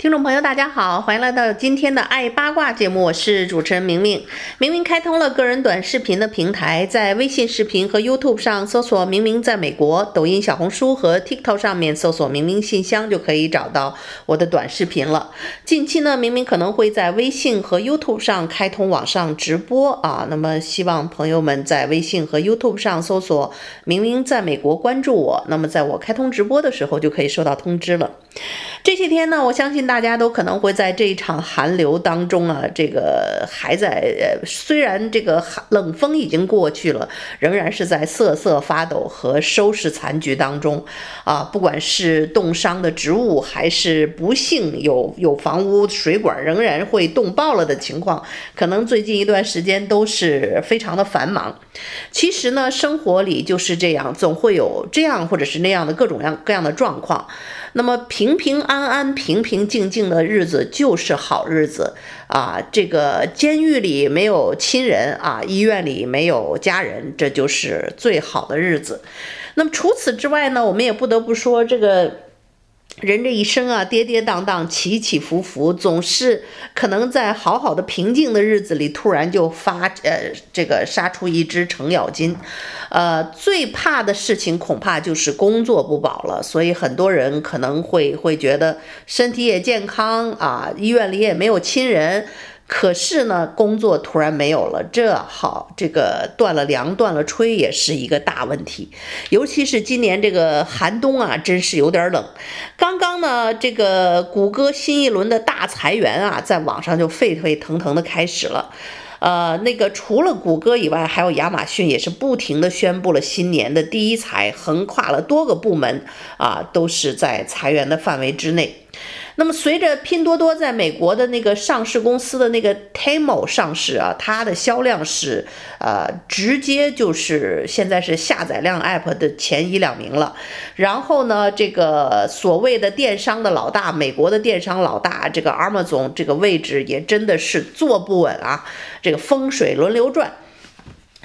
听众朋友，大家好，欢迎来到今天的爱八卦节目，我是主持人明明。明明开通了个人短视频的平台，在微信视频和 YouTube 上搜索“明明在美国”，抖音、小红书和 TikTok 上面搜索“明明信箱”就可以找到我的短视频了。近期呢，明明可能会在微信和 YouTube 上开通网上直播啊，那么希望朋友们在微信和 YouTube 上搜索“明明在美国”，关注我，那么在我开通直播的时候就可以收到通知了。这些天呢，我相信大家都可能会在这一场寒流当中啊，这个还在呃，虽然这个寒冷风已经过去了，仍然是在瑟瑟发抖和收拾残局当中啊。不管是冻伤的植物，还是不幸有有房屋水管仍然会冻爆了的情况，可能最近一段时间都是非常的繁忙。其实呢，生活里就是这样，总会有这样或者是那样的各种各样各样的状况。那么平平安安、平平静静的日子就是好日子啊！这个监狱里没有亲人啊，医院里没有家人，这就是最好的日子。那么除此之外呢，我们也不得不说这个。人这一生啊，跌跌宕宕，起起伏伏，总是可能在好好的平静的日子里，突然就发呃，这个杀出一只程咬金，呃，最怕的事情恐怕就是工作不保了。所以很多人可能会会觉得身体也健康啊，医院里也没有亲人。可是呢，工作突然没有了，这好，这个断了粮，断了炊，也是一个大问题。尤其是今年这个寒冬啊，真是有点冷。刚刚呢，这个谷歌新一轮的大裁员啊，在网上就沸沸腾腾的开始了。呃，那个除了谷歌以外，还有亚马逊也是不停的宣布了新年的第一裁，横跨了多个部门啊，都是在裁员的范围之内。那么，随着拼多多在美国的那个上市公司的那个 Temu 上市啊，它的销量是呃直接就是现在是下载量 App 的前一两名了。然后呢，这个所谓的电商的老大，美国的电商老大，这个 Amazon 这个位置也真的是坐不稳啊，这个风水轮流转。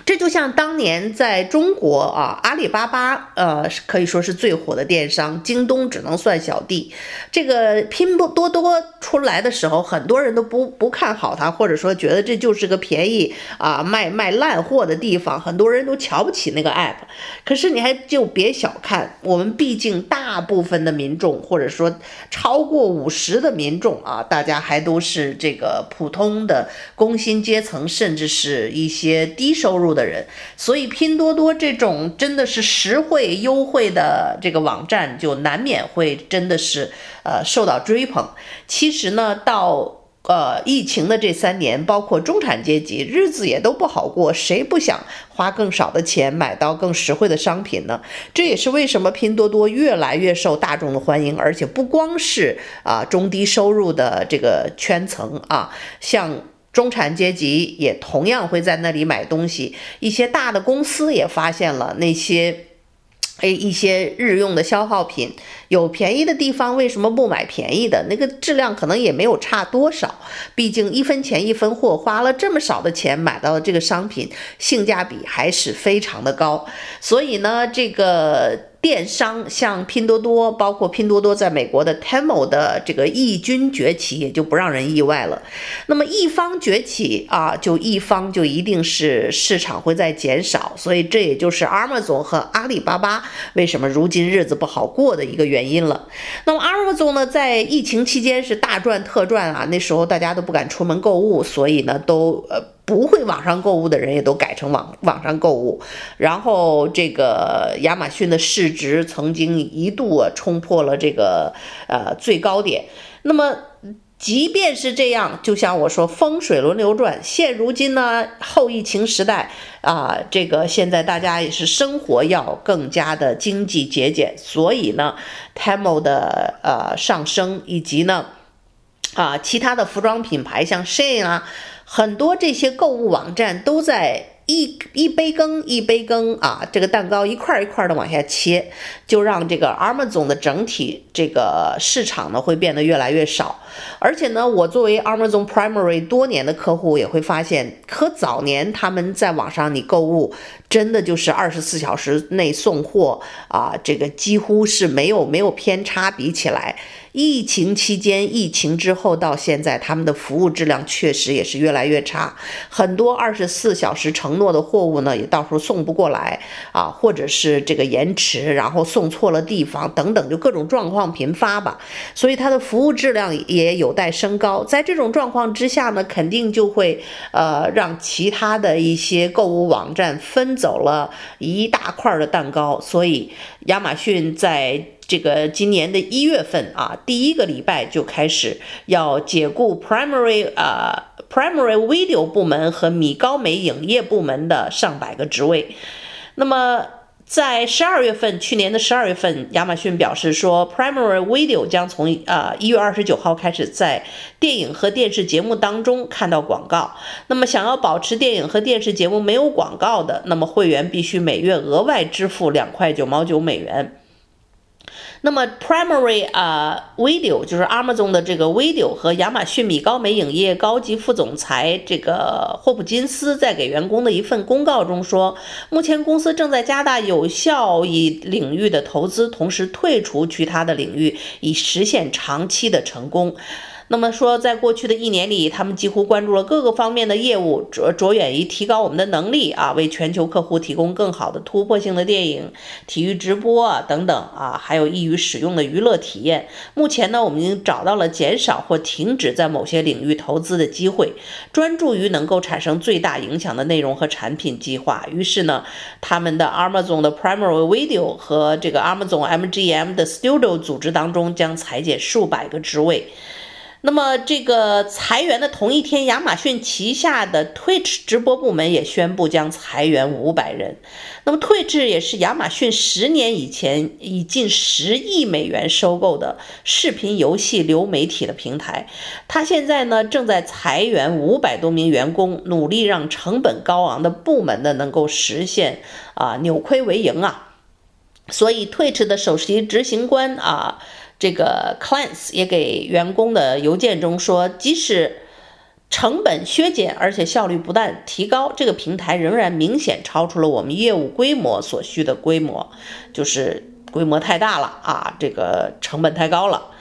这就像当年在中国啊，阿里巴巴呃可以说是最火的电商，京东只能算小弟。这个拼多多出来的时候，很多人都不不看好它，或者说觉得这就是个便宜啊卖卖烂货的地方，很多人都瞧不起那个 app。可是你还就别小看我们，毕竟大部分的民众，或者说超过五十的民众啊，大家还都是这个普通的工薪阶层，甚至是一些低收入的人，所以拼多多这种真的是实惠优惠的这个网站，就难免会真的是呃受到追捧。其实呢，到呃疫情的这三年，包括中产阶级日子也都不好过，谁不想花更少的钱买到更实惠的商品呢？这也是为什么拼多多越来越受大众的欢迎，而且不光是啊中低收入的这个圈层啊，像。中产阶级也同样会在那里买东西，一些大的公司也发现了那些，诶，一些日用的消耗品，有便宜的地方为什么不买便宜的？那个质量可能也没有差多少，毕竟一分钱一分货，花了这么少的钱买到的这个商品，性价比还是非常的高，所以呢，这个。电商像拼多多，包括拼多多在美国的 Temu 的这个异军崛起，也就不让人意外了。那么一方崛起啊，就一方就一定是市场会在减少，所以这也就是 Amazon 和阿里巴巴为什么如今日子不好过的一个原因了。那么 Amazon 呢，在疫情期间是大赚特赚啊，那时候大家都不敢出门购物，所以呢，都呃。不会网上购物的人也都改成网网上购物，然后这个亚马逊的市值曾经一度啊冲破了这个呃最高点。那么即便是这样，就像我说，风水轮流转，现如今呢后疫情时代啊，这个现在大家也是生活要更加的经济节俭，所以呢，Temu 的呃上升以及呢。啊，其他的服装品牌像 Shein 啊，很多这些购物网站都在。一一杯羹一杯羹啊，这个蛋糕一块一块的往下切，就让这个 Amazon 的整体这个市场呢会变得越来越少。而且呢，我作为 Amazon Primary 多年的客户也会发现，可早年他们在网上你购物，真的就是二十四小时内送货啊，这个几乎是没有没有偏差，比起来。疫情期间，疫情之后到现在，他们的服务质量确实也是越来越差。很多二十四小时承诺的货物呢，也到时候送不过来啊，或者是这个延迟，然后送错了地方等等，就各种状况频发吧。所以它的服务质量也也有待升高。在这种状况之下呢，肯定就会呃让其他的一些购物网站分走了一大块的蛋糕。所以亚马逊在。这个今年的一月份啊，第一个礼拜就开始要解雇 primary 呃 primary video 部门和米高梅影业部门的上百个职位。那么在十二月份，去年的十二月份，亚马逊表示说，primary video 将从呃一月二十九号开始在电影和电视节目当中看到广告。那么想要保持电影和电视节目没有广告的，那么会员必须每月额外支付两块九毛九美元。那么，Primary 啊、video 就是 Amazon 的这个 Video 和亚马逊米高梅影业高级副总裁这个霍普金斯在给员工的一份公告中说，目前公司正在加大有效益领域的投资，同时退出其他的领域，以实现长期的成功。那么说，在过去的一年里，他们几乎关注了各个方面的业务，着着眼于提高我们的能力啊，为全球客户提供更好的突破性的电影、体育直播啊等等啊，还有易于使用的娱乐体验。目前呢，我们已经找到了减少或停止在某些领域投资的机会，专注于能够产生最大影响的内容和产品计划。于是呢，他们的 Amazon 的 Primary Video 和这个 Amazon MGM 的 Studio 组织当中将裁减数百个职位。那么，这个裁员的同一天，亚马逊旗下的 Twitch 直播部门也宣布将裁员五百人。那么，Twitch 也是亚马逊十年以前以近十亿美元收购的视频游戏流媒体的平台。它现在呢正在裁员五百多名员工，努力让成本高昂的部门呢能够实现啊扭亏为盈啊。所以，Twitch 的首席执行官啊。这个 Clance 也给员工的邮件中说，即使成本削减，而且效率不断提高，这个平台仍然明显超出了我们业务规模所需的规模，就是规模太大了啊，这个成本太高了。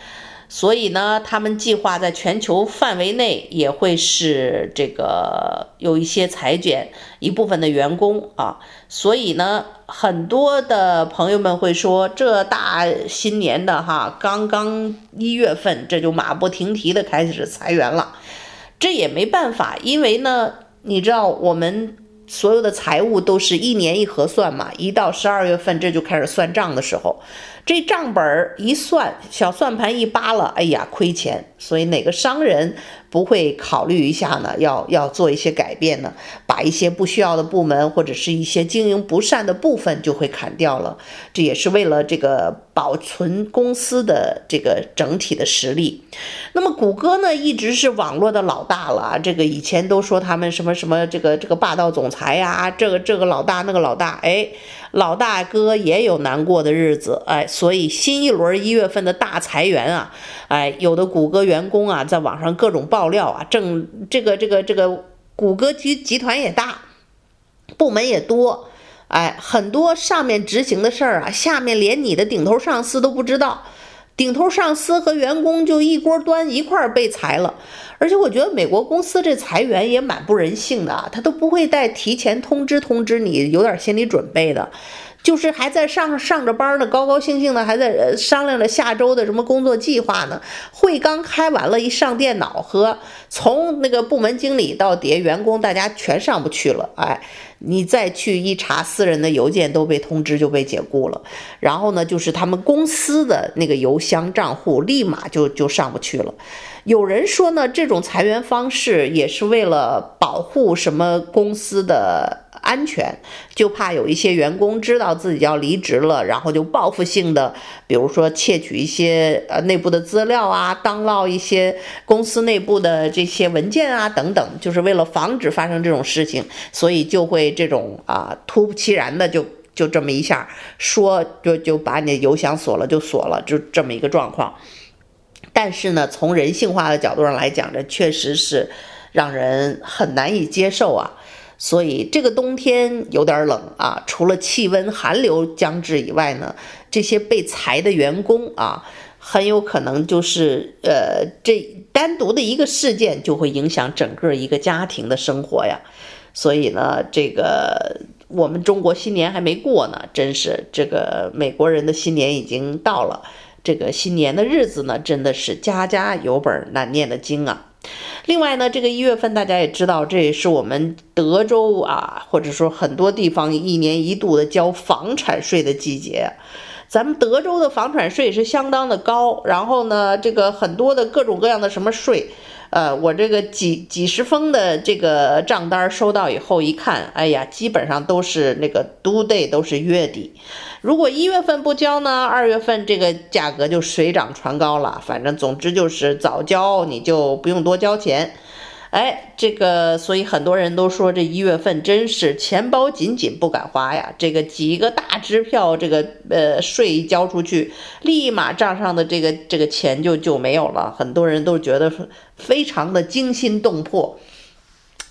所以呢，他们计划在全球范围内也会是这个有一些裁减一部分的员工啊。所以呢，很多的朋友们会说，这大新年的哈，刚刚一月份这就马不停蹄的开始裁员了，这也没办法，因为呢，你知道我们。所有的财务都是一年一核算嘛，一到十二月份这就开始算账的时候，这账本儿一算，小算盘一扒拉，哎呀，亏钱，所以哪个商人不会考虑一下呢？要要做一些改变呢？把一些不需要的部门或者是一些经营不善的部分就会砍掉了，这也是为了这个保存公司的这个整体的实力。那么谷歌呢，一直是网络的老大了，这个以前都说他们什么什么这个这个霸道总裁呀，这个这个老大那个老大，哎，老大哥也有难过的日子，哎，所以新一轮一月份的大裁员啊，哎，有的谷歌员工啊，在网上各种爆料啊，正这个这个这个谷歌集集团也大，部门也多，哎，很多上面执行的事儿啊，下面连你的顶头上司都不知道。顶头上司和员工就一锅端一块儿被裁了，而且我觉得美国公司这裁员也蛮不人性的啊，他都不会带提前通知通知你，有点心理准备的。就是还在上上着班呢，高高兴兴的，还在商量着下周的什么工作计划呢。会刚开完了，一上电脑和从那个部门经理到底下员工，大家全上不去了。哎，你再去一查私人的邮件，都被通知就被解雇了。然后呢，就是他们公司的那个邮箱账户立马就就上不去了。有人说呢，这种裁员方式也是为了保护什么公司的。安全，就怕有一些员工知道自己要离职了，然后就报复性的，比如说窃取一些呃内部的资料啊，当捞一些公司内部的这些文件啊等等，就是为了防止发生这种事情，所以就会这种啊突不其然的就就这么一下说就就把你的邮箱锁了就锁了，就这么一个状况。但是呢，从人性化的角度上来讲，这确实是让人很难以接受啊。所以这个冬天有点冷啊，除了气温寒流将至以外呢，这些被裁的员工啊，很有可能就是呃，这单独的一个事件就会影响整个一个家庭的生活呀。所以呢，这个我们中国新年还没过呢，真是这个美国人的新年已经到了。这个新年的日子呢，真的是家家有本难念的经啊。另外呢，这个一月份大家也知道，这也是我们德州啊，或者说很多地方一年一度的交房产税的季节。咱们德州的房产税是相当的高，然后呢，这个很多的各种各样的什么税。呃，我这个几几十封的这个账单收到以后一看，哎呀，基本上都是那个 due day 都是月底。如果一月份不交呢，二月份这个价格就水涨船高了。反正总之就是早交你就不用多交钱。哎，这个，所以很多人都说这一月份真是钱包紧紧不敢花呀。这个几个大支票，这个呃税一交出去，立马账上的这个这个钱就就没有了。很多人都觉得非常的惊心动魄。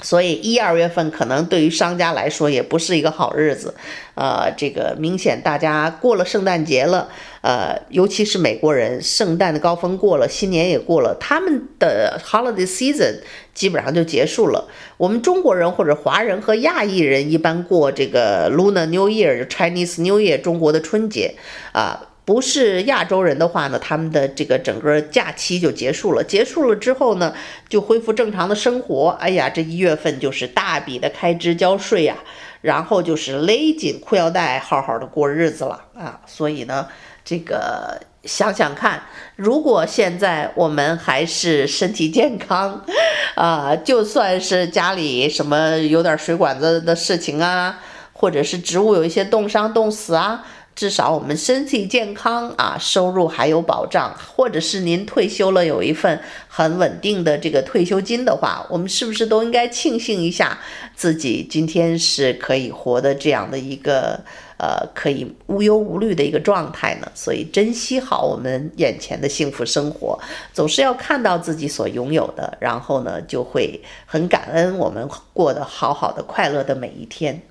所以一二月份可能对于商家来说也不是一个好日子，呃，这个明显大家过了圣诞节了，呃，尤其是美国人，圣诞的高峰过了，新年也过了，他们的 holiday season 基本上就结束了。我们中国人或者华人和亚裔人一般过这个 Lunar New Year 就、Chinese New Year 中国的春节，啊、不是亚洲人的话呢，他们的这个整个假期就结束了。结束了之后呢，就恢复正常的生活。哎呀，这一月份就是大笔的开支交税呀，然后就是勒紧裤腰带，好好的过日子了啊。所以呢，这个想想看，如果现在我们还是身体健康，啊，就算是家里什么有点水管子的事情啊，或者是植物有一些冻伤冻死啊。至少我们身体健康啊，收入还有保障，或者是您退休了有一份很稳定的这个退休金的话，我们是不是都应该庆幸一下自己今天是可以活的这样的一个呃可以无忧无虑的一个状态呢？所以珍惜好我们眼前的幸福生活，总是要看到自己所拥有的，然后呢就会很感恩我们过得好好的快乐的每一天。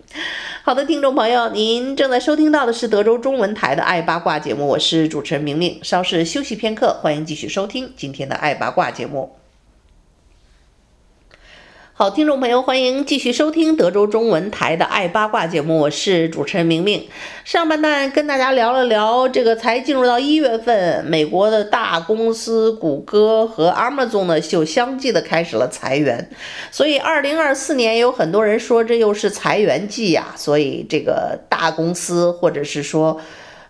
好的，听众朋友，您正在收听到的是德州中文台的《爱八卦》节目，我是主持人明明。稍事休息片刻，欢迎继续收听今天的《爱八卦》节目。好，听众朋友，欢迎继续收听德州中文台的《爱八卦》节目，我是主持人明明。上半段跟大家聊了聊这个，才进入到一月份，美国的大公司谷歌和 Amazon 呢就相继的开始了裁员，所以二零二四年有很多人说这又是裁员季呀，所以这个大公司或者是说。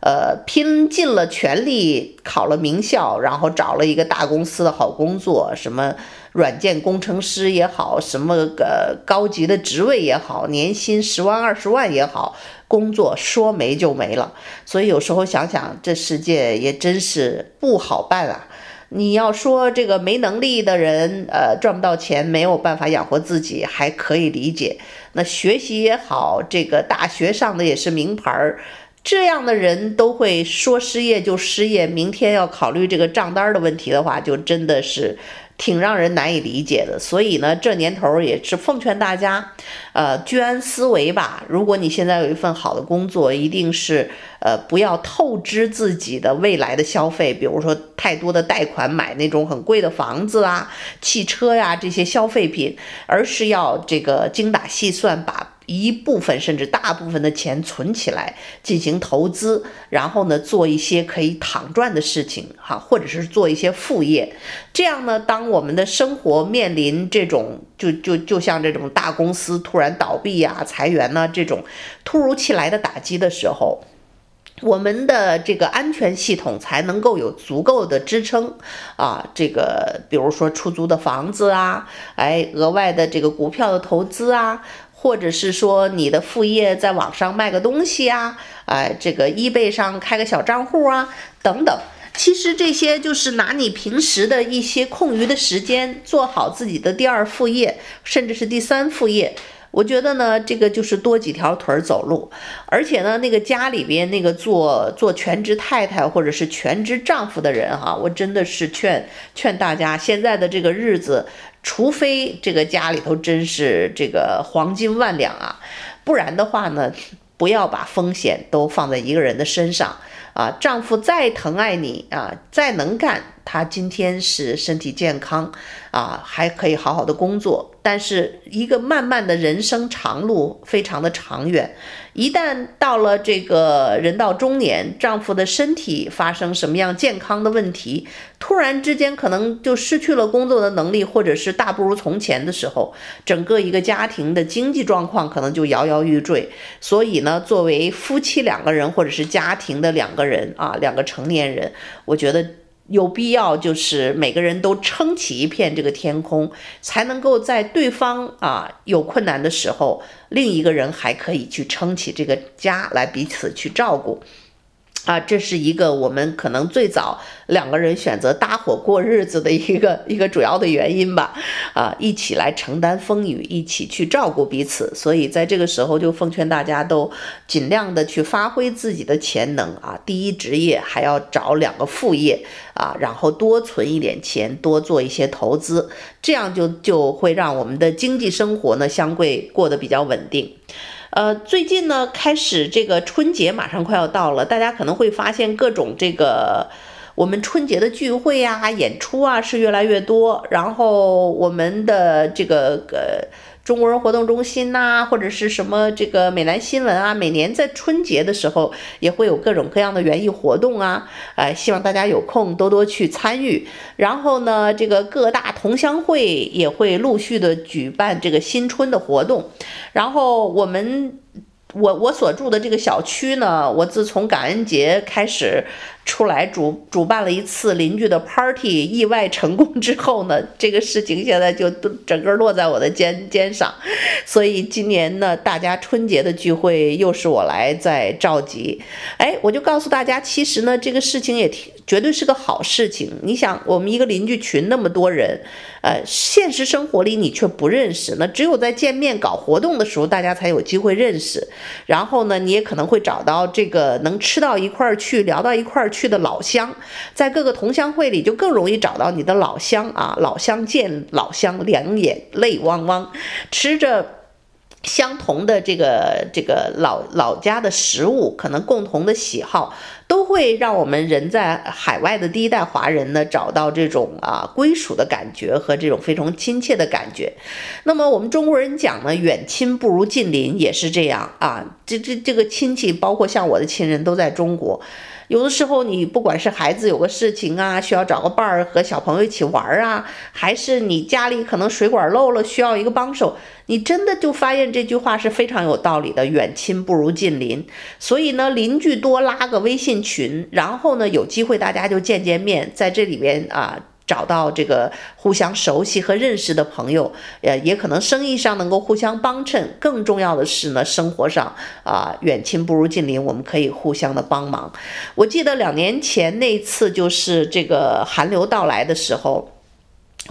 呃，拼尽了全力考了名校，然后找了一个大公司的好工作，什么软件工程师也好，什么个高级的职位也好，年薪十万二十万也好，工作说没就没了。所以有时候想想，这世界也真是不好办啊。你要说这个没能力的人，呃，赚不到钱，没有办法养活自己，还可以理解。那学习也好，这个大学上的也是名牌儿。这样的人都会说失业就失业，明天要考虑这个账单的问题的话，就真的是挺让人难以理解的。所以呢，这年头也是奉劝大家，呃，居安思危吧。如果你现在有一份好的工作，一定是呃不要透支自己的未来的消费，比如说太多的贷款买那种很贵的房子啊、汽车呀、这些消费品，而是要这个精打细算把。一部分甚至大部分的钱存起来进行投资，然后呢，做一些可以躺赚的事情，哈，或者是做一些副业。这样呢，当我们的生活面临这种就就就像这种大公司突然倒闭呀、裁员呢这种突如其来的打击的时候，我们的这个安全系统才能够有足够的支撑啊。这个比如说出租的房子啊，哎，额外的这个股票的投资啊。或者是说你的副业在网上卖个东西啊，哎，这个 eBay 上开个小账户啊，等等。其实这些就是拿你平时的一些空余的时间，做好自己的第二副业，甚至是第三副业。我觉得呢，这个就是多几条腿儿走路。而且呢，那个家里边那个做做全职太太或者是全职丈夫的人哈，我真的是劝劝大家，现在的这个日子，除非这个家里头真是这个黄金万两啊，不然的话呢，不要把风险都放在一个人的身上。啊，丈夫再疼爱你啊，再能干，他今天是身体健康啊，还可以好好的工作。但是一个漫漫的人生长路，非常的长远。一旦到了这个人到中年，丈夫的身体发生什么样健康的问题，突然之间可能就失去了工作的能力，或者是大不如从前的时候，整个一个家庭的经济状况可能就摇摇欲坠。所以呢，作为夫妻两个人，或者是家庭的两个人啊，两个成年人，我觉得。有必要，就是每个人都撑起一片这个天空，才能够在对方啊有困难的时候，另一个人还可以去撑起这个家来彼此去照顾。啊，这是一个我们可能最早两个人选择搭伙过日子的一个一个主要的原因吧。啊，一起来承担风雨，一起去照顾彼此。所以在这个时候，就奉劝大家都尽量的去发挥自己的潜能啊。第一职业还要找两个副业啊，然后多存一点钱，多做一些投资，这样就就会让我们的经济生活呢相对过得比较稳定。呃，最近呢，开始这个春节马上快要到了，大家可能会发现各种这个我们春节的聚会啊、演出啊是越来越多，然后我们的这个呃。中国人活动中心呐、或者是什么这个美南新闻啊，每年在春节的时候也会有各种各样的园艺活动啊，呃，希望大家有空多多去参与。然后呢，这个各大同乡会也会陆续的举办这个新春的活动。然后我们，我我所住的这个小区呢，我自从感恩节开始。出来主主办了一次邻居的 party，意外成功之后呢，这个事情现在就都整个落在我的肩肩上，所以今年呢，大家春节的聚会又是我来在召集。哎，我就告诉大家，其实呢，这个事情也挺绝对是个好事情。你想，我们一个邻居群那么多人，呃，现实生活里你却不认识，那只有在见面搞活动的时候，大家才有机会认识。然后呢，你也可能会找到这个能吃到一块儿去，聊到一块儿去的老乡，在各个同乡会里就更容易找到你的老乡啊！老乡见老乡，两眼泪汪汪，吃着相同的这个这个老老家的食物，可能共同的喜好，都会让我们人在海外的第一代华人呢，找到这种啊归属的感觉和这种非常亲切的感觉。那么我们中国人讲呢，远亲不如近邻，也是这样啊。这这这个亲戚，包括像我的亲人都在中国。有的时候，你不管是孩子有个事情啊，需要找个伴儿和小朋友一起玩儿啊，还是你家里可能水管漏了，需要一个帮手，你真的就发现这句话是非常有道理的，远亲不如近邻。所以呢，邻居多拉个微信群，然后呢，有机会大家就见见面，在这里边啊。找到这个互相熟悉和认识的朋友，呃，也可能生意上能够互相帮衬。更重要的是呢，生活上啊，远亲不如近邻，我们可以互相的帮忙。我记得两年前那次就是这个寒流到来的时候，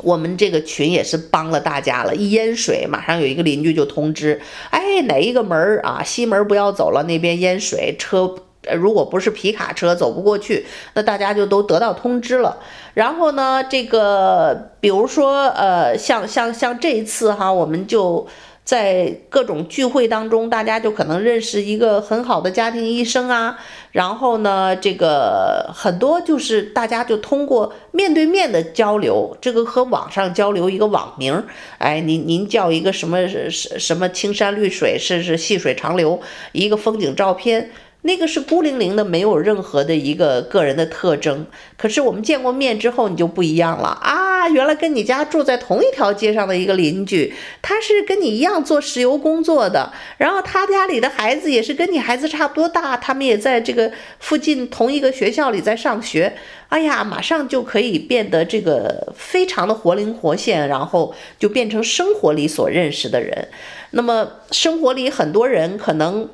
我们这个群也是帮了大家了。一淹水，马上有一个邻居就通知，哎，哪一个门儿啊，西门不要走了，那边淹水，车。呃，如果不是皮卡车走不过去，那大家就都得到通知了。然后呢，这个比如说，呃，像像像这一次哈，我们就在各种聚会当中，大家就可能认识一个很好的家庭医生啊。然后呢，这个很多就是大家就通过面对面的交流，这个和网上交流一个网名，哎，您您叫一个什么什什么青山绿水，是是细水长流，一个风景照片。那个是孤零零的，没有任何的一个个人的特征。可是我们见过面之后，你就不一样了啊！原来跟你家住在同一条街上的一个邻居，他是跟你一样做石油工作的，然后他家里的孩子也是跟你孩子差不多大，他们也在这个附近同一个学校里在上学。哎呀，马上就可以变得这个非常的活灵活现，然后就变成生活里所认识的人。那么生活里很多人可能。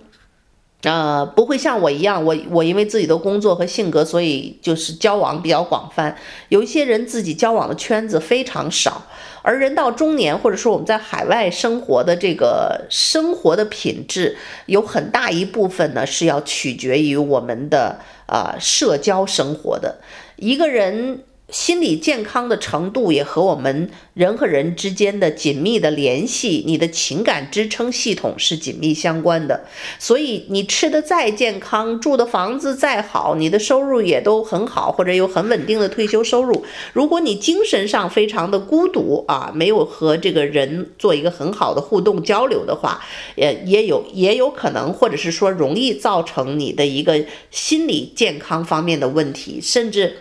呃，不会像我一样，我我因为自己的工作和性格，所以就是交往比较广泛。有一些人自己交往的圈子非常少，而人到中年，或者说我们在海外生活的这个生活的品质，有很大一部分呢是要取决于我们的呃社交生活的。一个人。心理健康的程度也和我们人和人之间的紧密的联系，你的情感支撑系统是紧密相关的。所以你吃的再健康，住的房子再好，你的收入也都很好，或者有很稳定的退休收入。如果你精神上非常的孤独啊，没有和这个人做一个很好的互动交流的话，也也有也有可能，或者是说容易造成你的一个心理健康方面的问题，甚至。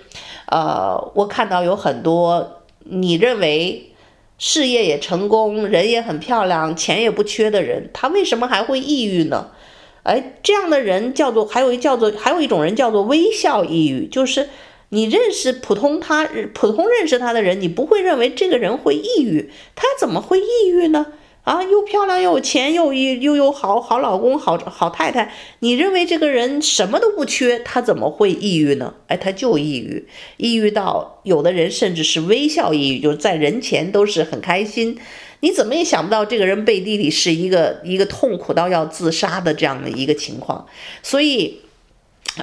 呃，我看到有很多你认为事业也成功，人也很漂亮，钱也不缺的人，他为什么还会抑郁呢？哎，这样的人叫做，还有一叫做，还有一种人叫做微笑抑郁，就是你认识普通他，普通认识他的人，你不会认为这个人会抑郁，他怎么会抑郁呢？啊，又漂亮又有钱又又又有好好老公好好太太，你认为这个人什么都不缺，他怎么会抑郁呢？哎，他就抑郁，抑郁到有的人甚至是微笑抑郁，就是在人前都是很开心，你怎么也想不到这个人背地里是一个一个痛苦到要自杀的这样的一个情况。所以，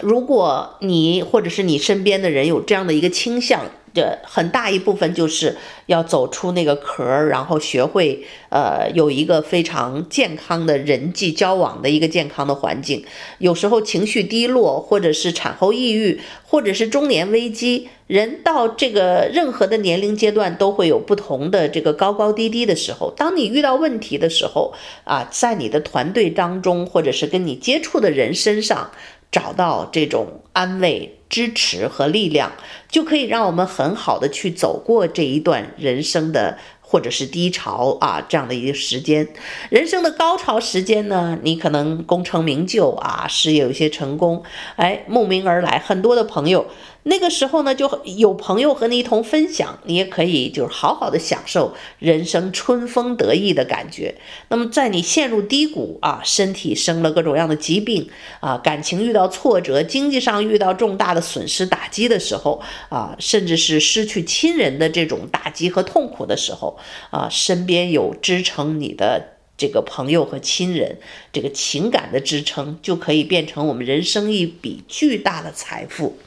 如果你或者是你身边的人有这样的一个倾向，这很大一部分就是要走出那个壳儿，然后学会呃有一个非常健康的人际交往的一个健康的环境。有时候情绪低落，或者是产后抑郁，或者是中年危机，人到这个任何的年龄阶段都会有不同的这个高高低低的时候。当你遇到问题的时候啊，在你的团队当中，或者是跟你接触的人身上。找到这种安慰、支持和力量，就可以让我们很好的去走过这一段人生的或者是低潮啊，这样的一个时间。人生的高潮时间呢，你可能功成名就啊，事业有些成功，哎，慕名而来很多的朋友。那个时候呢，就有朋友和你一同分享，你也可以就是好好的享受人生春风得意的感觉。那么，在你陷入低谷啊，身体生了各种各样的疾病啊，感情遇到挫折，经济上遇到重大的损失打击的时候啊，甚至是失去亲人的这种打击和痛苦的时候啊，身边有支撑你的这个朋友和亲人，这个情感的支撑，就可以变成我们人生一笔巨大的财富。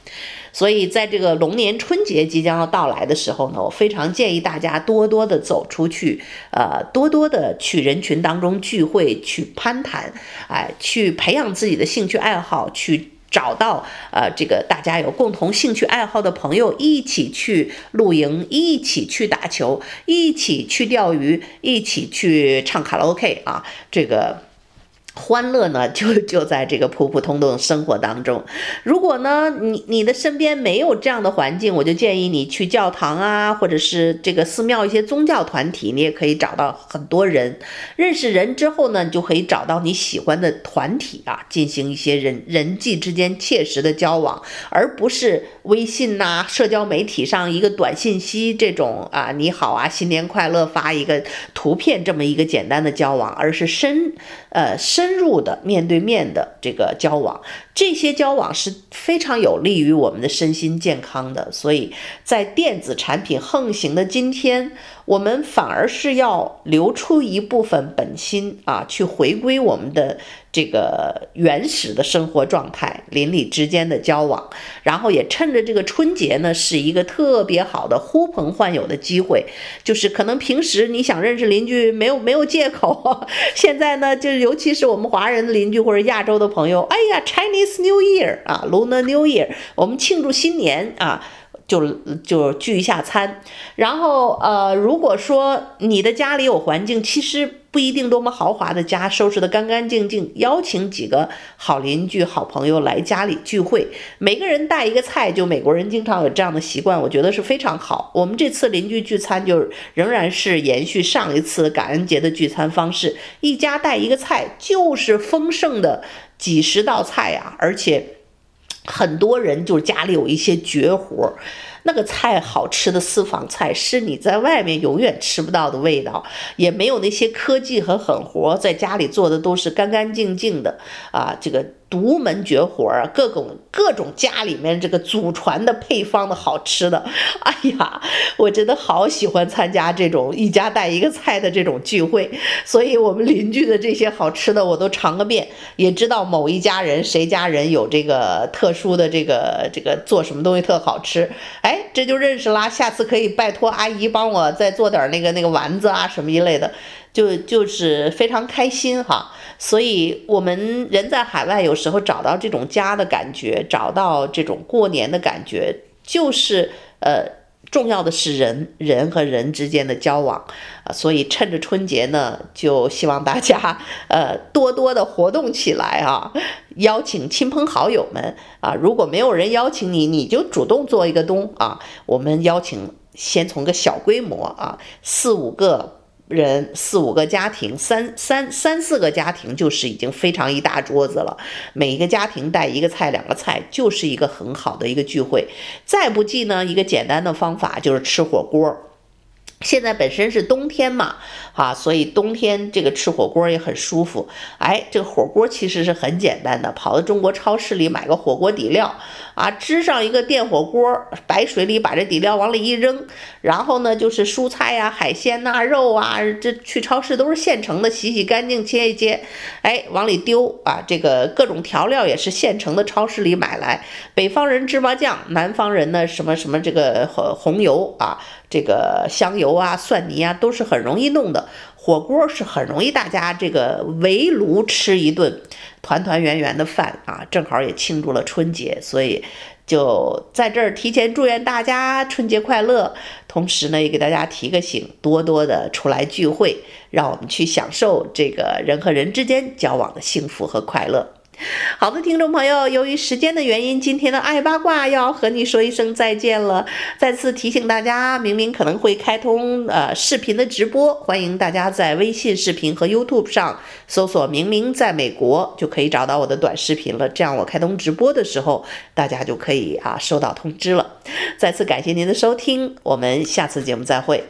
所以，在这个龙年春节即将要到来的时候呢，我非常建议大家多多的走出去，呃，多多的去人群当中聚会，去攀谈，哎，去培养自己的兴趣爱好，去找到呃这个大家有共同兴趣爱好的朋友，一起去露营，一起去打球，一起去钓鱼，一起去唱卡拉 OK 啊，这个。欢乐呢，就就在这个普普通通生活当中。如果呢，你你的身边没有这样的环境，我就建议你去教堂啊，或者是这个寺庙一些宗教团体，你也可以找到很多人。认识人之后呢，你就可以找到你喜欢的团体啊，进行一些人人际之间切实的交往，而不是微信呐、社交媒体上一个短信息这种啊，你好啊，新年快乐，发一个图片这么一个简单的交往，而是深。呃，深入的面对面的这个交往，这些交往是非常有利于我们的身心健康的。所以在电子产品横行的今天，我们反而是要留出一部分本心啊，去回归我们的。这个原始的生活状态，邻里之间的交往，然后也趁着这个春节呢，是一个特别好的呼朋唤友的机会。就是可能平时你想认识邻居，没有没有借口，现在呢，就尤其是我们华人的邻居或者亚洲的朋友，哎呀，Chinese New Year 啊，Lunar New Year，我们庆祝新年啊。就就聚一下餐，然后呃，如果说你的家里有环境，其实不一定多么豪华的家，收拾得干干净净，邀请几个好邻居、好朋友来家里聚会，每个人带一个菜，就美国人经常有这样的习惯，我觉得是非常好。我们这次邻居聚餐就仍然是延续上一次感恩节的聚餐方式，一家带一个菜，就是丰盛的几十道菜啊，而且。很多人就是家里有一些绝活，那个菜好吃的私房菜是你在外面永远吃不到的味道，也没有那些科技和狠活，在家里做的都是干干净净的啊，这个。独门绝活儿，各种各种家里面这个祖传的配方的好吃的，哎呀，我真的好喜欢参加这种一家带一个菜的这种聚会，所以我们邻居的这些好吃的我都尝个遍，也知道某一家人谁家人有这个特殊的这个这个做什么东西特好吃，哎，这就认识啦，下次可以拜托阿姨帮我再做点那个那个丸子啊什么一类的。就就是非常开心哈，所以我们人在海外有时候找到这种家的感觉，找到这种过年的感觉，就是呃，重要的是人人和人之间的交往啊，所以趁着春节呢，就希望大家呃多多的活动起来啊，邀请亲朋好友们啊，如果没有人邀请你，你就主动做一个东啊，我们邀请先从个小规模啊，四五个。人四五个家庭，三三三四个家庭就是已经非常一大桌子了。每一个家庭带一个菜、两个菜，就是一个很好的一个聚会。再不济呢，一个简单的方法就是吃火锅。现在本身是冬天嘛，啊，所以冬天这个吃火锅也很舒服。哎，这个火锅其实是很简单的，跑到中国超市里买个火锅底料，啊，支上一个电火锅，白水里把这底料往里一扔，然后呢就是蔬菜呀、海鲜呐、肉啊，这去超市都是现成的，洗洗干净，切一切，哎，往里丢啊。这个各种调料也是现成的，超市里买来。北方人芝麻酱，南方人呢什么什么这个红油啊。这个香油啊、蒜泥啊，都是很容易弄的。火锅是很容易，大家这个围炉吃一顿团团圆圆的饭啊，正好也庆祝了春节，所以就在这儿提前祝愿大家春节快乐。同时呢，也给大家提个醒，多多的出来聚会，让我们去享受这个人和人之间交往的幸福和快乐。好的，听众朋友，由于时间的原因，今天的爱八卦要和你说一声再见了。再次提醒大家，明明可能会开通呃视频的直播，欢迎大家在微信视频和 YouTube 上搜索“明明在美国”，就可以找到我的短视频了。这样我开通直播的时候，大家就可以啊收到通知了。再次感谢您的收听，我们下次节目再会。